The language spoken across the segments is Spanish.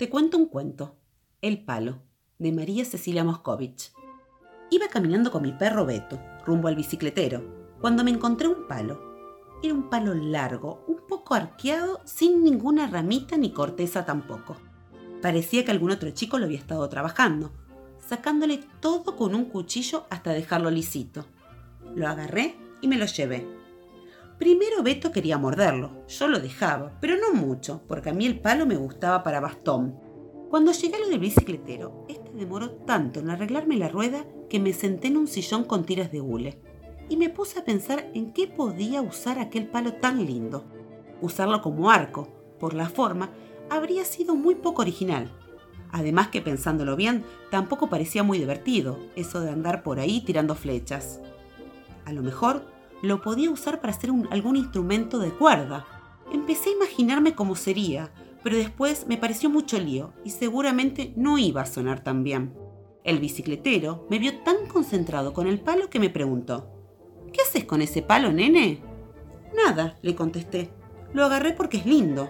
Te cuento un cuento. El palo, de María Cecilia Moscovich. Iba caminando con mi perro Beto, rumbo al bicicletero, cuando me encontré un palo. Era un palo largo, un poco arqueado, sin ninguna ramita ni corteza tampoco. Parecía que algún otro chico lo había estado trabajando, sacándole todo con un cuchillo hasta dejarlo lisito. Lo agarré y me lo llevé. Primero Beto quería morderlo, yo lo dejaba, pero no mucho, porque a mí el palo me gustaba para bastón. Cuando llegué a lo del bicicletero, este demoró tanto en arreglarme la rueda que me senté en un sillón con tiras de hule y me puse a pensar en qué podía usar aquel palo tan lindo. Usarlo como arco, por la forma, habría sido muy poco original. Además que pensándolo bien, tampoco parecía muy divertido eso de andar por ahí tirando flechas. A lo mejor lo podía usar para hacer algún instrumento de cuerda. Empecé a imaginarme cómo sería, pero después me pareció mucho lío y seguramente no iba a sonar tan bien. El bicicletero me vio tan concentrado con el palo que me preguntó, ¿Qué haces con ese palo, nene? Nada, le contesté. Lo agarré porque es lindo.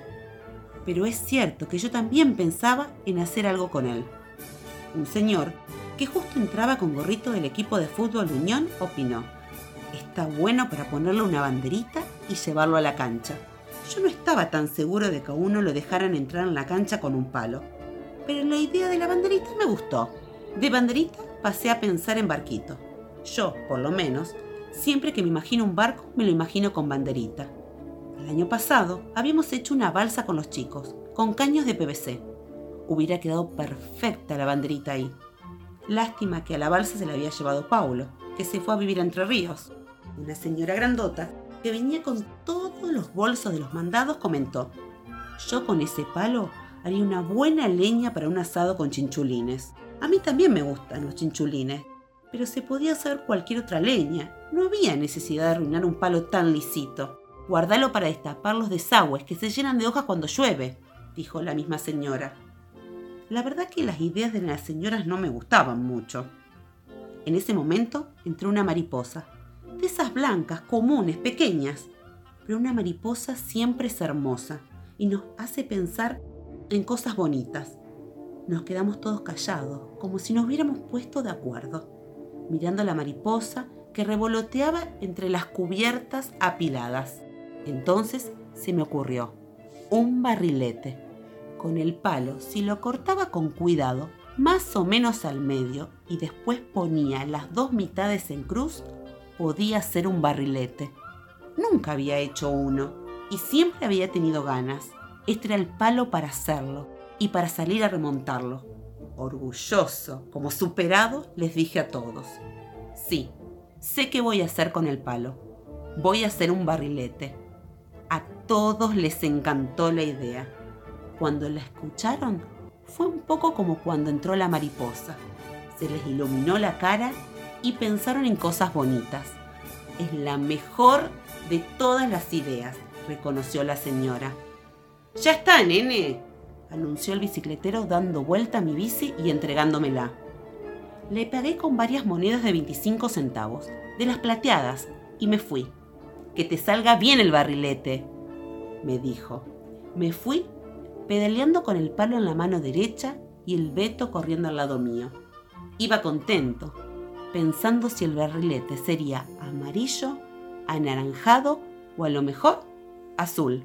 Pero es cierto que yo también pensaba en hacer algo con él. Un señor, que justo entraba con gorrito del equipo de fútbol Unión, opinó está bueno para ponerle una banderita y llevarlo a la cancha. Yo no estaba tan seguro de que a uno lo dejaran entrar en la cancha con un palo, pero la idea de la banderita me gustó. De banderita pasé a pensar en barquito. Yo, por lo menos, siempre que me imagino un barco, me lo imagino con banderita. El año pasado habíamos hecho una balsa con los chicos, con caños de PVC. Hubiera quedado perfecta la banderita ahí. Lástima que a la balsa se la había llevado Paulo, que se fue a vivir Entre Ríos una señora grandota que venía con todos los bolsos de los mandados, comentó, yo con ese palo haría una buena leña para un asado con chinchulines. A mí también me gustan los chinchulines, pero se podía hacer cualquier otra leña. No había necesidad de arruinar un palo tan lisito. Guardalo para destapar los desagües que se llenan de hojas cuando llueve, dijo la misma señora. La verdad que las ideas de las señoras no me gustaban mucho. En ese momento entró una mariposa de esas blancas, comunes, pequeñas. Pero una mariposa siempre es hermosa y nos hace pensar en cosas bonitas. Nos quedamos todos callados, como si nos hubiéramos puesto de acuerdo, mirando a la mariposa que revoloteaba entre las cubiertas apiladas. Entonces se me ocurrió un barrilete. Con el palo, si lo cortaba con cuidado, más o menos al medio, y después ponía las dos mitades en cruz, podía ser un barrilete. Nunca había hecho uno y siempre había tenido ganas. Este era el palo para hacerlo y para salir a remontarlo. Orgulloso, como superado, les dije a todos, sí, sé qué voy a hacer con el palo. Voy a hacer un barrilete. A todos les encantó la idea. Cuando la escucharon, fue un poco como cuando entró la mariposa. Se les iluminó la cara y pensaron en cosas bonitas. Es la mejor de todas las ideas, reconoció la señora. Ya está, nene, anunció el bicicletero dando vuelta a mi bici y entregándomela. Le pagué con varias monedas de 25 centavos, de las plateadas, y me fui. Que te salga bien el barrilete, me dijo. Me fui pedaleando con el palo en la mano derecha y el veto corriendo al lado mío. Iba contento, pensando si el barrilete sería amarillo, anaranjado o a lo mejor azul.